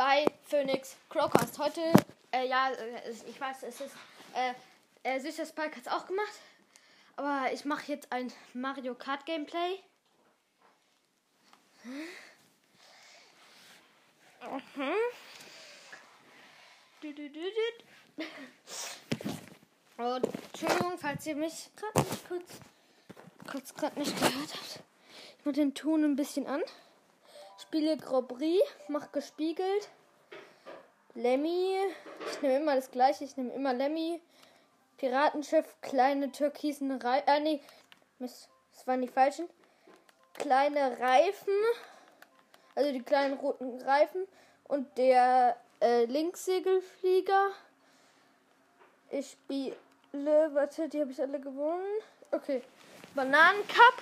bei Phoenix Crowcast. Heute, äh, ja, äh, ich weiß, es ist, äh, äh Süßer Spike hat es auch gemacht. Aber ich mache jetzt ein Mario Kart Gameplay. Mhm. Und Entschuldigung, falls ihr mich gerade nicht kurz, kurz gerade nicht gehört habt. Ich mache den Ton ein bisschen an. Spiele Grobri, mach gespiegelt. Lemmy. Ich nehme immer das gleiche. Ich nehme immer Lemmy. Piratenschiff, kleine türkisen Reifen. Äh, nee. Mist, das waren die falschen. Kleine Reifen. Also die kleinen roten Reifen. Und der äh, Linkssegelflieger. Ich spiele. Warte, die habe ich alle gewonnen. Okay. Bananencup.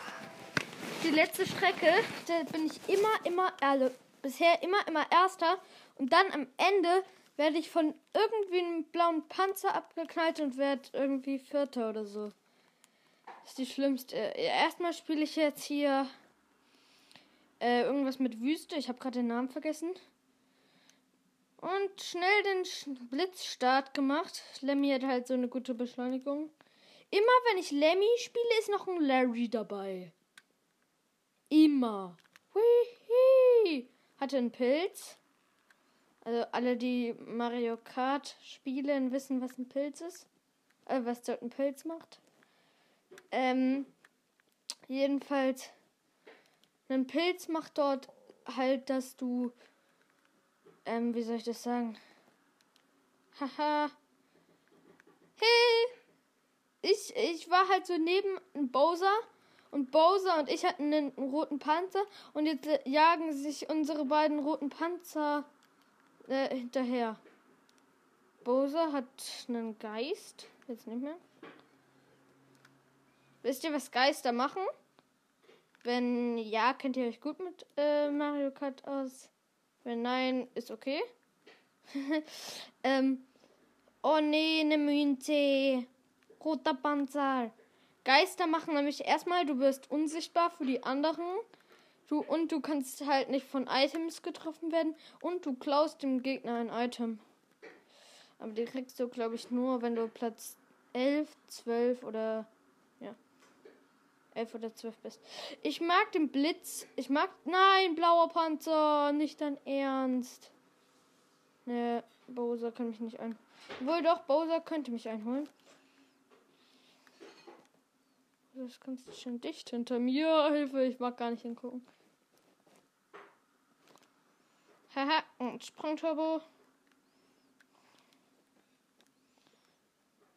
Die letzte Strecke. Da bin ich immer, immer, also bisher immer, immer Erster. Und dann am Ende werde ich von irgendwie einem blauen Panzer abgeknallt und werde irgendwie Vierter oder so. Das ist die schlimmste. Erstmal spiele ich jetzt hier äh, irgendwas mit Wüste. Ich habe gerade den Namen vergessen. Und schnell den Blitzstart gemacht. Lemmy hat halt so eine gute Beschleunigung. Immer wenn ich Lemmy spiele, ist noch ein Larry dabei. Immer. Hui, Hatte einen Pilz. Also alle, die Mario Kart spielen, wissen, was ein Pilz ist. Äh, was dort ein Pilz macht. Ähm, jedenfalls, ein Pilz macht dort halt, dass du, ähm, wie soll ich das sagen? Haha. Hey! Ich, ich war halt so neben Bowser und Bowser und ich hatten einen roten Panzer und jetzt jagen sich unsere beiden roten Panzer äh, hinterher. Bowser hat einen Geist. Jetzt nicht mehr. Wisst ihr, was Geister machen? Wenn ja, kennt ihr euch gut mit äh, Mario Kart aus. Wenn nein, ist okay. ähm, oh nee, eine Münze. Roter Panzer. Geister machen nämlich erstmal, du wirst unsichtbar für die anderen. Du, und du kannst halt nicht von Items getroffen werden. Und du klaust dem Gegner ein Item. Aber die kriegst du, glaube ich, nur, wenn du Platz 11, 12 oder. Ja. 11 oder 12 bist. Ich mag den Blitz. Ich mag. Nein, blauer Panzer. Nicht dein Ernst. Ne, Bowser kann mich nicht ein. Wohl doch, Bowser könnte mich einholen. Das ist ganz schön dicht hinter mir. Hilfe, ich mag gar nicht hingucken. Haha, und Sprungturbo.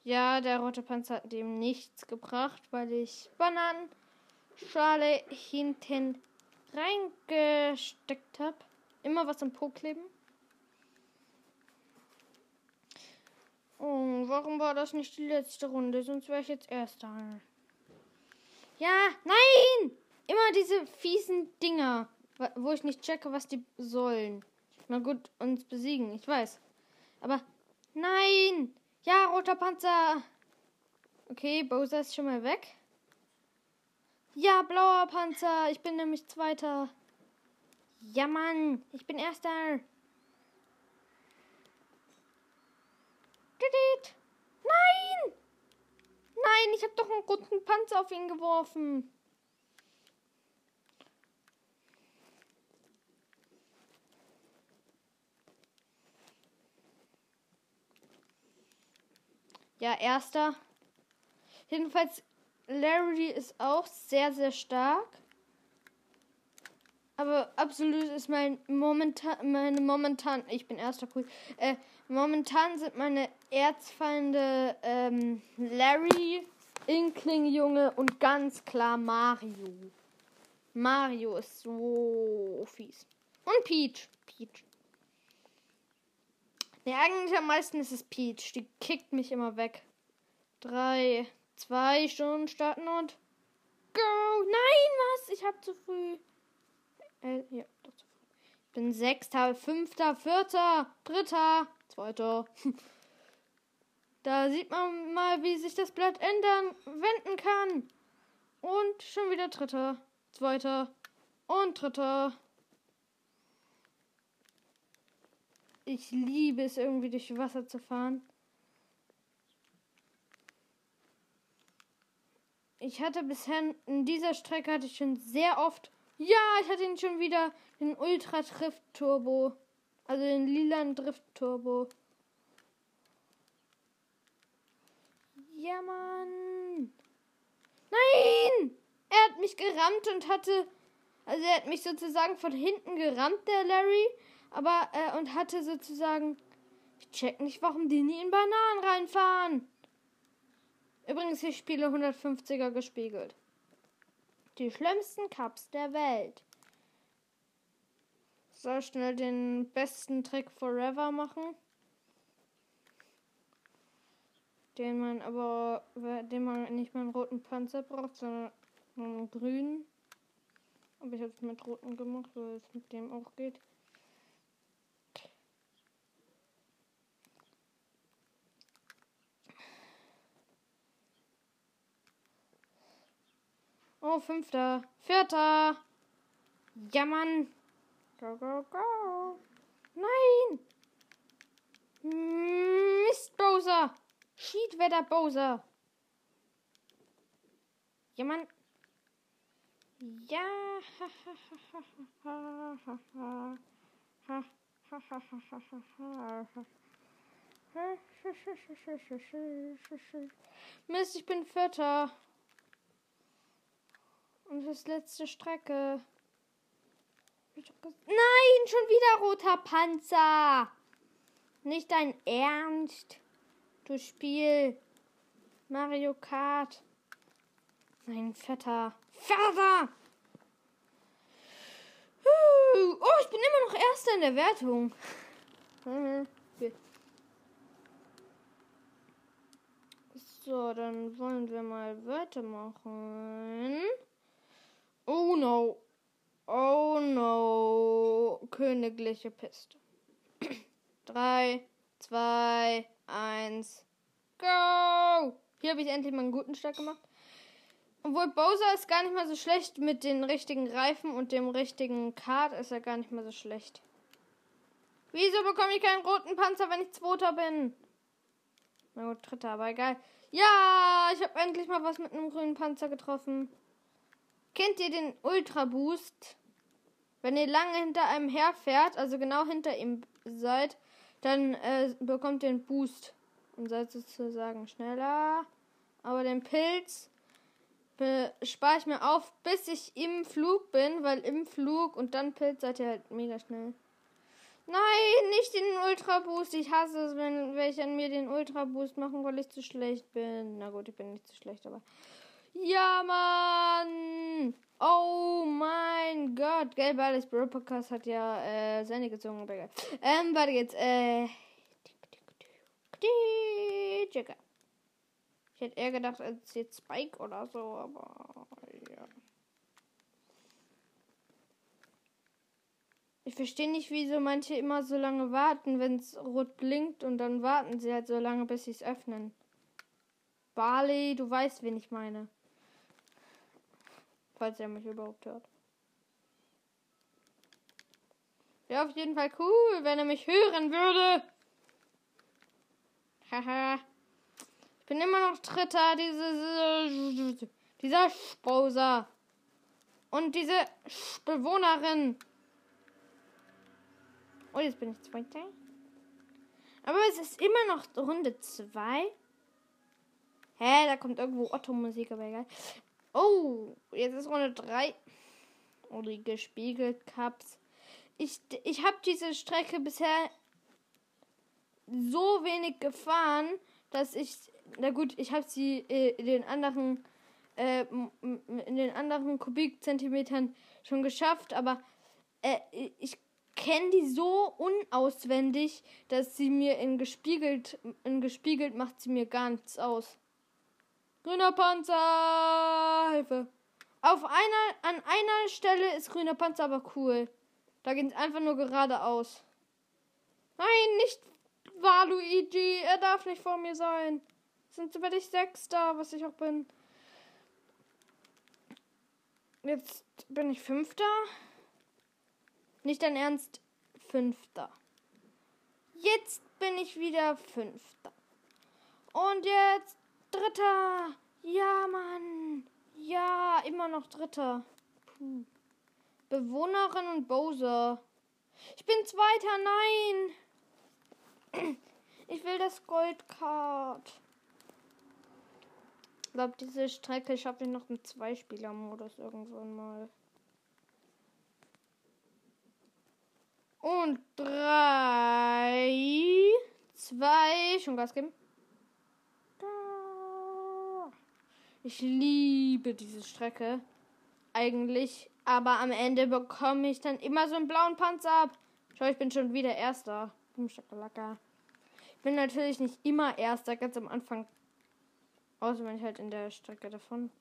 Ja, der rote Panzer hat dem nichts gebracht, weil ich Bananenschale hinten reingesteckt habe. Immer was am Po kleben. Oh, warum war das nicht die letzte Runde? Sonst wäre ich jetzt Erster. Ja, nein! Immer diese fiesen Dinger, wo ich nicht checke, was die sollen. Na gut, uns besiegen, ich weiß. Aber nein! Ja, roter Panzer! Okay, Bowser ist schon mal weg. Ja, blauer Panzer. Ich bin nämlich Zweiter. Ja, Mann. Ich bin Erster. Nein! Ich habe doch einen roten Panzer auf ihn geworfen. Ja, erster. Jedenfalls, Larry ist auch sehr, sehr stark. Aber absolut ist mein momentan, meine momentan, ich bin erster cool. Äh, momentan sind meine Erzfeinde ähm, Larry, Inkling Junge und ganz klar Mario. Mario ist so fies. Und Peach. Peach. Ne, eigentlich am meisten ist es Peach. Die kickt mich immer weg. Drei, zwei Stunden starten und go. Nein, was? Ich hab zu früh. Äh, ja, doch zu früh. Ich bin Sechster, Fünfter, Vierter, Dritter, Zweiter. Da sieht man mal, wie sich das Blatt ändern, wenden kann. Und schon wieder Dritter, Zweiter und Dritter. ich liebe es irgendwie durch Wasser zu fahren. Ich hatte bisher in dieser Strecke hatte ich schon sehr oft. Ja, ich hatte ihn schon wieder den Ultra Drift Turbo. Also den lilan Drift Turbo. Ja, Mann. Nein! Er hat mich gerammt und hatte. Also er hat mich sozusagen von hinten gerammt, der Larry. Aber, äh, und hatte sozusagen. Ich check nicht, warum die nie in Bananen reinfahren. Übrigens, ich spiele 150er gespiegelt. Die schlimmsten Cups der Welt. Soll schnell den besten Trick forever machen. Den man aber, den man nicht mal einen roten Panzer braucht, sondern einen grünen. Aber ich habe es mit roten gemacht, weil es mit dem auch geht. Oh, fünfter. Vierter. Ja, Mann. Go, go, go. Nein. Mist, Bowser. Schiedwetter, Bowser. Ja, Mann. Ja. Mist, ich bin Vierter. Und das letzte Strecke. Nein, schon wieder roter Panzer. Nicht dein Ernst. Du Spiel. Mario Kart. Mein Vetter. Vater! Oh, ich bin immer noch Erster in der Wertung. So, dann wollen wir mal weitermachen. Oh no. Oh no. Königliche Piste. Drei, zwei, eins, go! Hier habe ich endlich mal einen guten Start gemacht. Obwohl Bowser ist gar nicht mal so schlecht mit den richtigen Reifen und dem richtigen Kart ist er gar nicht mal so schlecht. Wieso bekomme ich keinen roten Panzer, wenn ich Zweiter bin? Na gut, Dritter, aber egal. Ja, ich habe endlich mal was mit einem grünen Panzer getroffen. Kennt ihr den Ultra Boost? Wenn ihr lange hinter einem herfährt, also genau hinter ihm seid, dann äh, bekommt ihr einen Boost und seid sozusagen schneller. Aber den Pilz spare ich mir auf, bis ich im Flug bin, weil im Flug und dann Pilz seid ihr halt mega schnell. Nein, nicht den Ultra Boost. Ich hasse es, wenn welche an mir den Ultra Boost machen, weil ich zu schlecht bin. Na gut, ich bin nicht zu schlecht, aber ja, Mann! Oh mein Gott. Gelb alles Bro Podcast hat ja äh, seine gezogen. Ähm, warte jetzt. Äh. Jigger. Ich hätte eher gedacht, als jetzt Spike oder so, aber ja. Ich verstehe nicht, wieso manche immer so lange warten, wenn es rot blinkt und dann warten sie halt so lange, bis sie es öffnen. Barley, du weißt, wen ich meine. Falls er mich überhaupt hört. Wäre auf jeden Fall cool, wenn er mich hören würde. Haha. ich bin immer noch Dritter. Diese, dieser Spauser. Und diese Bewohnerin. Oh, jetzt bin ich Zweiter. Aber es ist immer noch Runde 2. Hä, da kommt irgendwo Otto-Musik, aber egal. Oh, jetzt ist Runde 3. Oh, die gespiegelt Cups. Ich, ich habe diese Strecke bisher so wenig gefahren, dass ich, na gut, ich habe sie äh, in den anderen, äh, in den anderen Kubikzentimetern schon geschafft, aber äh, ich kenne die so unauswendig, dass sie mir in gespiegelt, in gespiegelt macht sie mir gar nichts aus. Grüner Panzer! Hilfe! Auf einer, an einer Stelle ist grüner Panzer aber cool. Da geht es einfach nur geradeaus. Nein, nicht Waluigi. Er darf nicht vor mir sein. Sind werde ich Sechster, was ich auch bin. Jetzt bin ich Fünfter. Nicht dein Ernst, Fünfter. Jetzt bin ich wieder Fünfter. Und jetzt Dritter. Ja, Mann. Ja, immer noch Dritter. Puh. Bewohnerin und Bowser. Ich bin Zweiter. Nein. Ich will das Goldcard. Ich glaube, diese Strecke schaffe ich noch im Zweispieler-Modus irgendwann mal. Und drei, zwei, schon Gas geben. Ich liebe diese Strecke. Eigentlich. Aber am Ende bekomme ich dann immer so einen blauen Panzer ab. Schau, ich bin schon wieder Erster. Ich bin natürlich nicht immer Erster, ganz am Anfang. Außer wenn ich halt in der Strecke davon.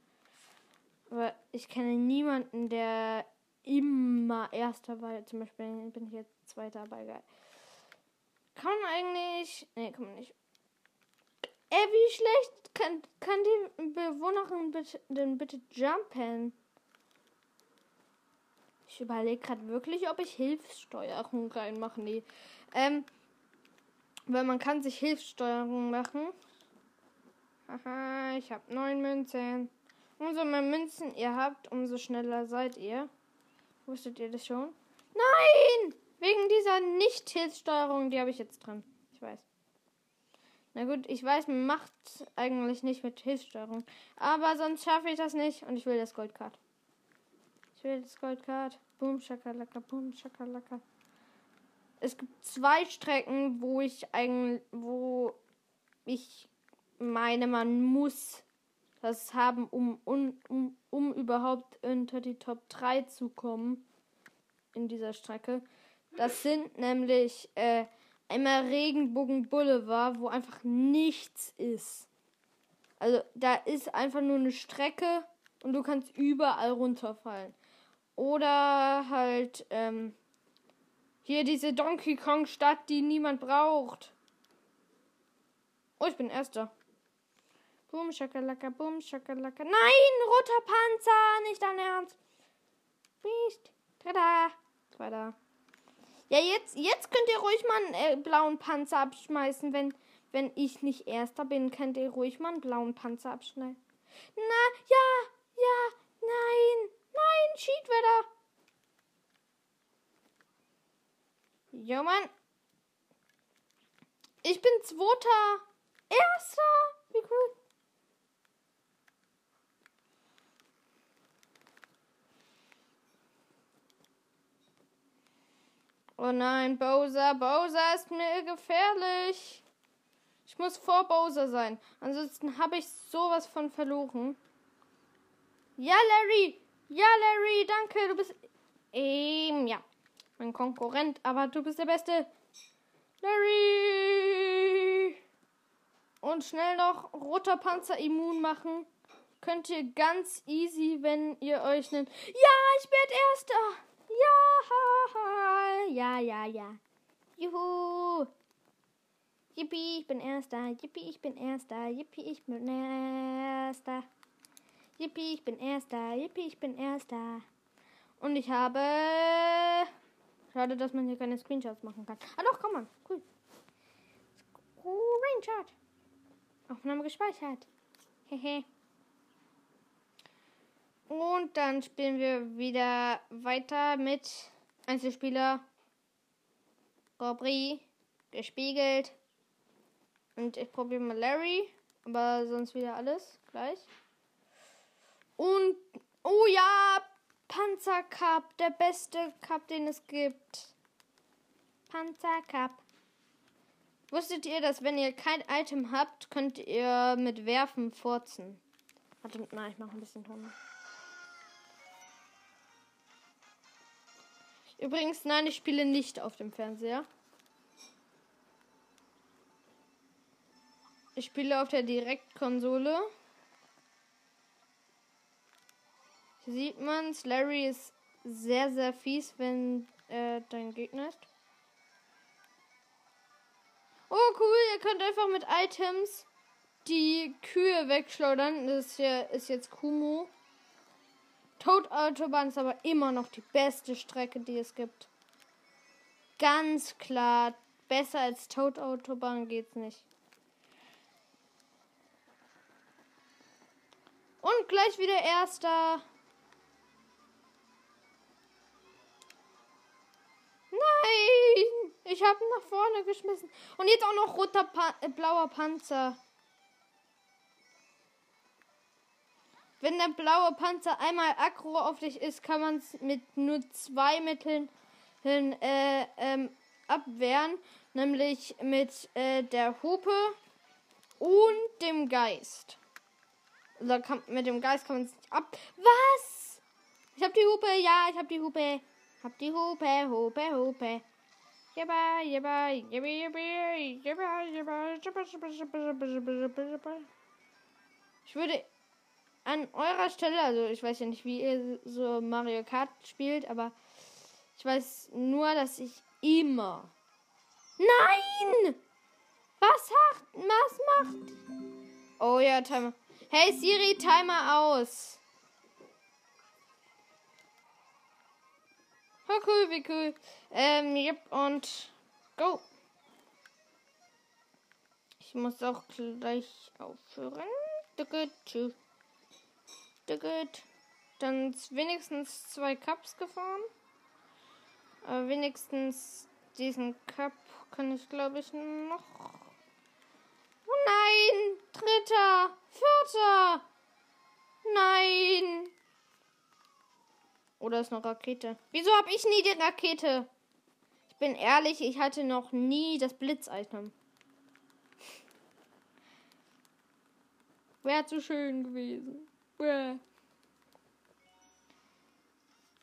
Aber ich kenne niemanden, der immer Erster war. Zum Beispiel bin ich jetzt Zweiter, aber egal. Kann man eigentlich. Nee, kann man nicht. Ey, wie schlecht kann, kann die Bewohnerin bitte, denn bitte jumpen? Ich überlege gerade wirklich, ob ich Hilfssteuerung reinmache. Nee. Ähm, weil man kann sich Hilfssteuerung machen. Haha, ich habe neun Münzen. Umso mehr Münzen ihr habt, umso schneller seid ihr. Wusstet ihr das schon? Nein! Wegen dieser Nicht-Hilfssteuerung, die habe ich jetzt drin. Ich weiß. Na gut, ich weiß, man macht eigentlich nicht mit Hilfssteuerung. Aber sonst schaffe ich das nicht und ich will das Goldcard. Ich will das Goldcard. Boom, schakalaka, boom, schakalaka. Es gibt zwei Strecken, wo ich eigentlich, wo ich meine, man muss das haben, um, um, um, um überhaupt unter die Top 3 zu kommen in dieser Strecke. Das sind nämlich äh, einmal Regenbogen Boulevard, wo einfach nichts ist. Also da ist einfach nur eine Strecke und du kannst überall runterfallen. Oder halt ähm, hier diese Donkey Kong Stadt, die niemand braucht. Oh, ich bin erster. Boom, Schakalaka, boom, Schakalaka. Nein, roter Panzer, nicht dein Ernst. Nicht. Tada. Zweiter. Ja, jetzt, jetzt könnt ihr ruhig mal einen äh, blauen Panzer abschmeißen. Wenn, wenn ich nicht Erster bin, könnt ihr ruhig mal einen blauen Panzer abschneiden. Na, ja, ja, nein, nein, Cheatwetter. Ja, Mann. Ich bin Zweiter. Erster. Wie cool. Oh nein, Bowser, Bowser ist mir gefährlich. Ich muss vor Bowser sein. Ansonsten habe ich sowas von verloren. Ja, Larry. Ja, Larry, danke. Du bist. Ähm, ja. Mein Konkurrent, aber du bist der Beste. Larry. Und schnell noch roter Panzer immun machen. Könnt ihr ganz easy, wenn ihr euch nennt. Ja, ich werde Erster. Ja, ja, ja, ja. Juhu. Yippie, ich bin Erster. Yippie, ich bin Erster. Yippie, ich bin Erster. Yippie, ich bin Erster. Yippie, ich bin Erster. Und ich habe... Schade, dass man hier keine Screenshots machen kann. Ah doch, komm mal. Cool. Screenshot. Aufnahme gespeichert. Hehe. Und dann spielen wir wieder weiter mit Einzelspieler. Gobri gespiegelt. Und ich probiere mal Larry. Aber sonst wieder alles gleich. Und, oh ja, Panzer Cup. Der beste Cup, den es gibt. Panzer Cup. Wusstet ihr, dass wenn ihr kein Item habt, könnt ihr mit Werfen furzen? Warte, nein, ich mache ein bisschen Ton. Übrigens, nein, ich spiele nicht auf dem Fernseher. Ich spiele auf der Direktkonsole. Hier sieht man, Larry ist sehr, sehr fies, wenn äh, dein Gegner ist. Oh, cool, ihr könnt einfach mit Items die Kühe wegschleudern. Das hier ist jetzt Kumu. Toad-Autobahn ist aber immer noch die beste Strecke, die es gibt. Ganz klar besser als Toad Autobahn geht's nicht. Und gleich wieder erster. Nein! Ich habe ihn nach vorne geschmissen. Und jetzt auch noch roter pa äh, blauer Panzer. Wenn der blaue Panzer einmal aggro auf dich ist, kann man es mit nur zwei Mitteln äh, ähm, abwehren. Nämlich mit äh, der Hupe und dem Geist. Oder kann, mit dem Geist kann man es nicht ab. Was? Ich hab die Hupe, ja, ich hab die Hupe. Hab die Hupe, Hupe, Hupe. Jibba, jibba, jibba, jibba, jibba, jibba, jibba, jibba, jibba, jibba, jibba. Ich würde an eurer Stelle, also ich weiß ja nicht, wie ihr so Mario Kart spielt, aber ich weiß nur, dass ich immer. Nein! Was macht? Was macht? Oh ja, Timer. Hey Siri, Timer aus. Oh cool, wie cool. Ähm, yep, und go. Ich muss auch gleich aufhören. Tschüss. Gut. Dann wenigstens zwei Cups gefahren. Aber wenigstens diesen Cup kann ich, glaube ich, noch. Oh nein! Dritter! Vierter! Nein! Oder ist eine Rakete? Wieso habe ich nie die Rakete? Ich bin ehrlich, ich hatte noch nie das Blitz-Item. Wäre zu schön gewesen. Bäh.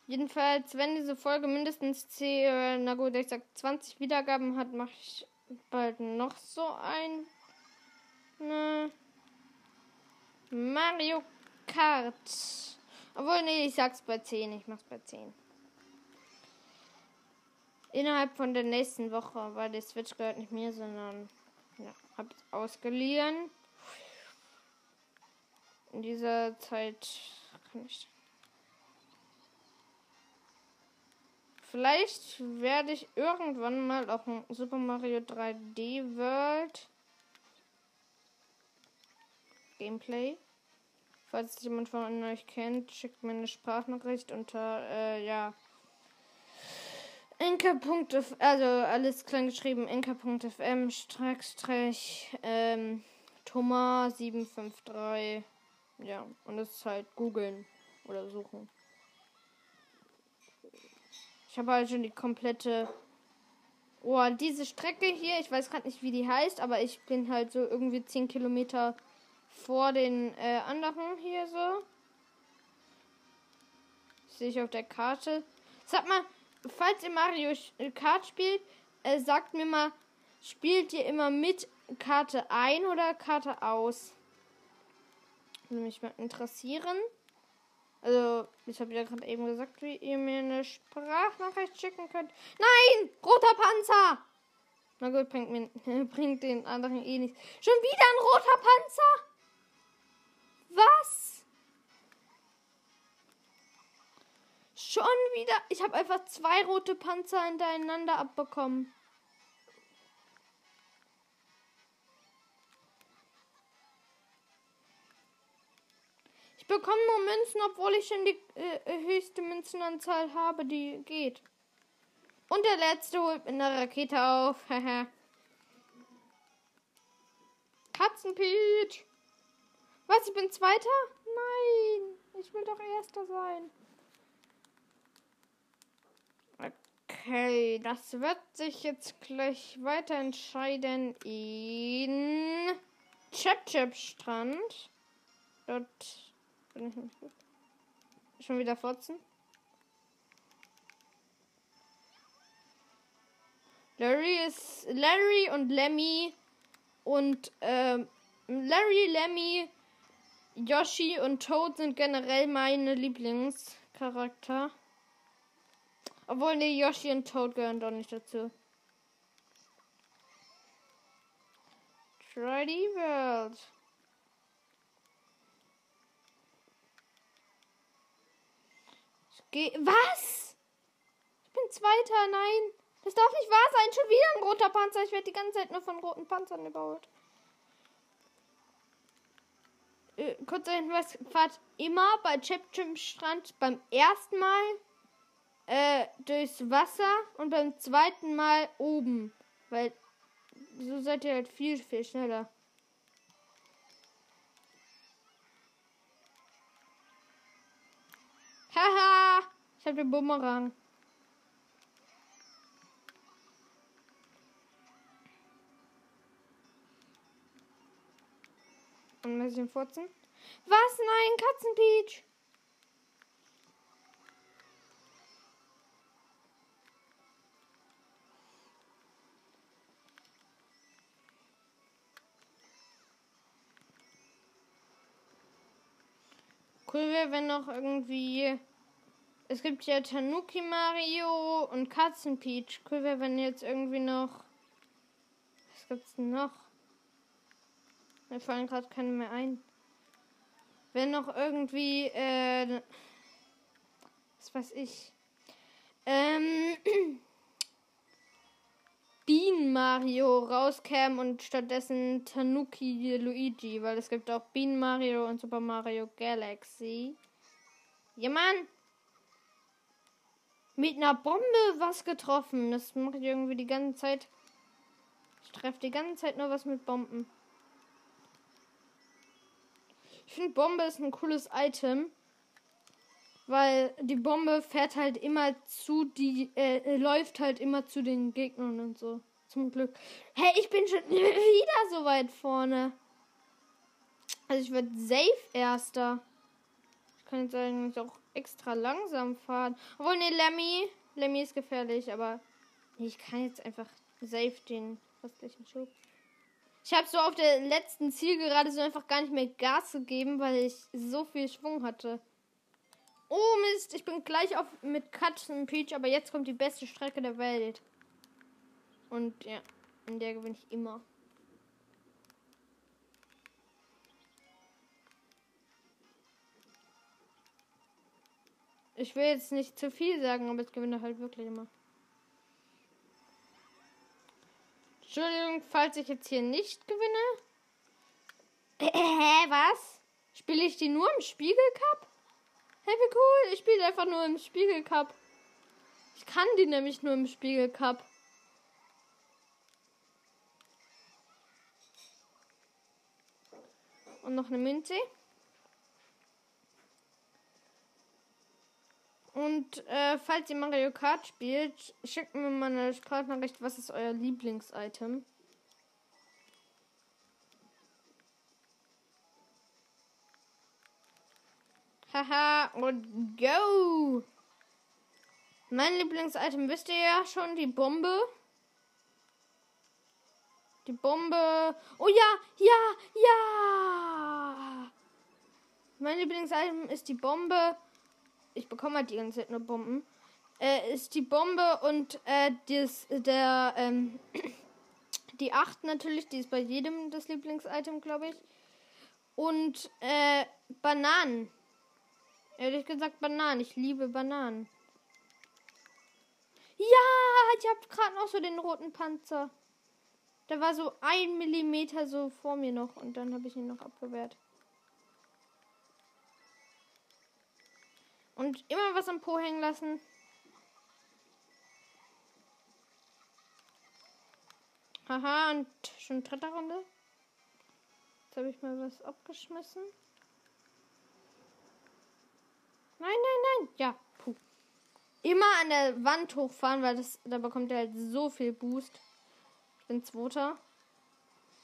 Jedenfalls, wenn diese Folge mindestens 10, na gut, ich sag 20 Wiedergaben hat, mache ich bald noch so ein ne, Mario Kart. Obwohl, nee, ich sag's bei 10. Ich mach's bei 10. Innerhalb von der nächsten Woche, weil die Switch gehört nicht mir, sondern ja, hab's ausgeliehen. In dieser Zeit kann ich. Vielleicht werde ich irgendwann mal auch ein Super Mario 3D World Gameplay. Falls jemand von euch kennt, schickt mir eine Sprachnachricht unter, äh, ja. Enker.f, also alles klein geschrieben, enker.fm, Streckstrich, ähm, Thomas 753. Ja, und das ist halt googeln oder suchen. Ich habe halt schon die komplette. Oh, diese Strecke hier, ich weiß gerade nicht, wie die heißt, aber ich bin halt so irgendwie 10 Kilometer vor den äh, anderen hier so. Sehe ich auf der Karte. Sag mal, falls ihr Mario Kart spielt, äh, sagt mir mal, spielt ihr immer mit Karte ein oder Karte aus? Würde mich mal interessieren. Also, ich habe ja gerade eben gesagt, wie ihr mir eine Sprachnachricht schicken könnt. Nein! Roter Panzer! Na gut, bringt, mir, bringt den anderen eh nichts. Schon wieder ein roter Panzer? Was? Schon wieder? Ich habe einfach zwei rote Panzer hintereinander abbekommen. Bekomme nur Münzen, obwohl ich schon die äh, höchste Münzenanzahl habe, die geht. Und der letzte holt in der Rakete auf. Katzenpeach. Was, ich bin Zweiter? Nein, ich will doch Erster sein. Okay, das wird sich jetzt gleich weiter entscheiden in Chap Chap Strand. Dort bin ich nicht gut. Schon wieder Fotzen. Larry ist Larry und Lemmy und ähm, Larry, Lemmy, Yoshi und Toad sind generell meine Lieblingscharakter. Obwohl, ne, Yoshi und Toad gehören doch nicht dazu. Try the World. Geh Was? Ich bin Zweiter, nein. Das darf nicht wahr sein. Schon wieder ein roter Panzer. Ich werde die ganze Zeit nur von roten Panzern überholt. Äh, kurzer Hinweis, fahrt immer bei Chip Strand beim ersten Mal äh, durchs Wasser und beim zweiten Mal oben. Weil so seid ihr halt viel, viel schneller. Haha, ich habe den Bumerang. Und ein bisschen furzen. Was? Nein, Katzenpeach. Cool wäre, wenn noch irgendwie. Es gibt ja Tanuki Mario und Katzenpeach. Cool wäre, wenn jetzt irgendwie noch. Was gibt's denn noch? Mir fallen gerade keine mehr ein. Wenn noch irgendwie. Äh, was weiß ich. Ähm. Bienen Mario rauskam und stattdessen Tanuki Luigi, weil es gibt auch Bienen Mario und Super Mario Galaxy. Ja, Mann! Mit einer Bombe was getroffen. Das mache ich irgendwie die ganze Zeit. Ich treffe die ganze Zeit nur was mit Bomben. Ich finde Bombe ist ein cooles Item. Weil die Bombe fährt halt immer zu die, äh, läuft halt immer zu den Gegnern und so. Zum Glück. Hey, ich bin schon wieder so weit vorne. Also ich werde safe erster. Ich kann jetzt eigentlich auch extra langsam fahren. Obwohl, ne, Lemmy. Lemmy ist gefährlich, aber ich kann jetzt einfach safe den restlichen Schub. Ich habe so auf der letzten Ziel gerade so einfach gar nicht mehr Gas gegeben, weil ich so viel Schwung hatte. Oh Mist, ich bin gleich auf mit Katzen Peach, aber jetzt kommt die beste Strecke der Welt. Und ja, in der gewinne ich immer. Ich will jetzt nicht zu viel sagen, aber ich gewinne halt wirklich immer. Entschuldigung, falls ich jetzt hier nicht gewinne. Hä, was? Spiele ich die nur im Spiegelcup? Hey, wie cool. Ich spiele einfach nur im Spiegelcup. Ich kann die nämlich nur im Spiegelcup. Und noch eine Münze. Und äh, falls ihr Mario Kart spielt, schickt mir mal eine Sprachnachricht, was ist euer Lieblingsitem? Haha, und go! Mein Lieblingsitem wisst ihr ja schon, die Bombe. Die Bombe. Oh ja, ja, ja! Mein Lieblingsitem ist die Bombe. Ich bekomme halt die ganze Zeit nur Bomben. Äh, ist die Bombe und äh, das, der, ähm, die 8 natürlich, die ist bei jedem das Lieblingsitem, glaube ich. Und, äh, Bananen. Ehrlich gesagt Bananen. Ich liebe Bananen. Ja, ich habe gerade noch so den roten Panzer. Der war so ein Millimeter so vor mir noch und dann habe ich ihn noch abgewehrt. Und immer was am Po hängen lassen. Haha, und schon dritte Runde. Jetzt habe ich mal was abgeschmissen. Nein, nein, nein. Ja, puh. Immer an der Wand hochfahren, weil das, da bekommt ihr halt so viel Boost. Ich bin Zweiter.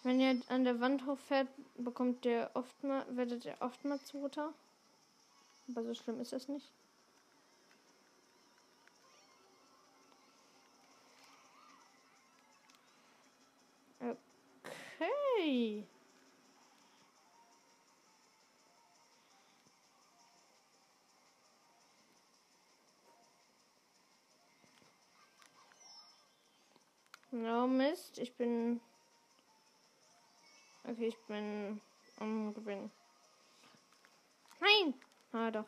Wenn ihr an der Wand hochfährt, bekommt ihr oft mal, werdet ihr oft mal Zweiter. Aber so schlimm ist es nicht. Okay. Ja, Mist. Ich bin. Okay, ich bin am Gewinnen. Nein! Ah, doch.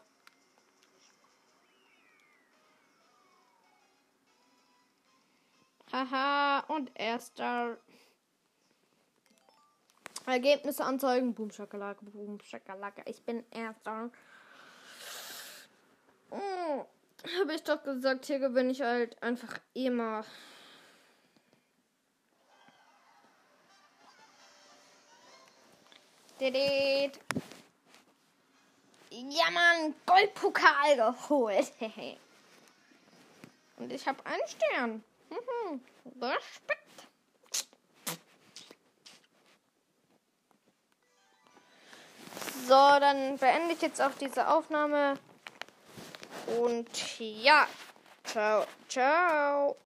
Haha, und erster. Ergebnisse anzeigen. Boom, Schakalaka, Boom, Schakalaka. Ich bin erster. Oh, Habe ich doch gesagt, hier gewinne ich halt einfach immer. Didit. Ja, Mann, Goldpokal geholt. Und ich habe einen Stern. Respekt. So, dann beende ich jetzt auch diese Aufnahme. Und ja, ciao, ciao.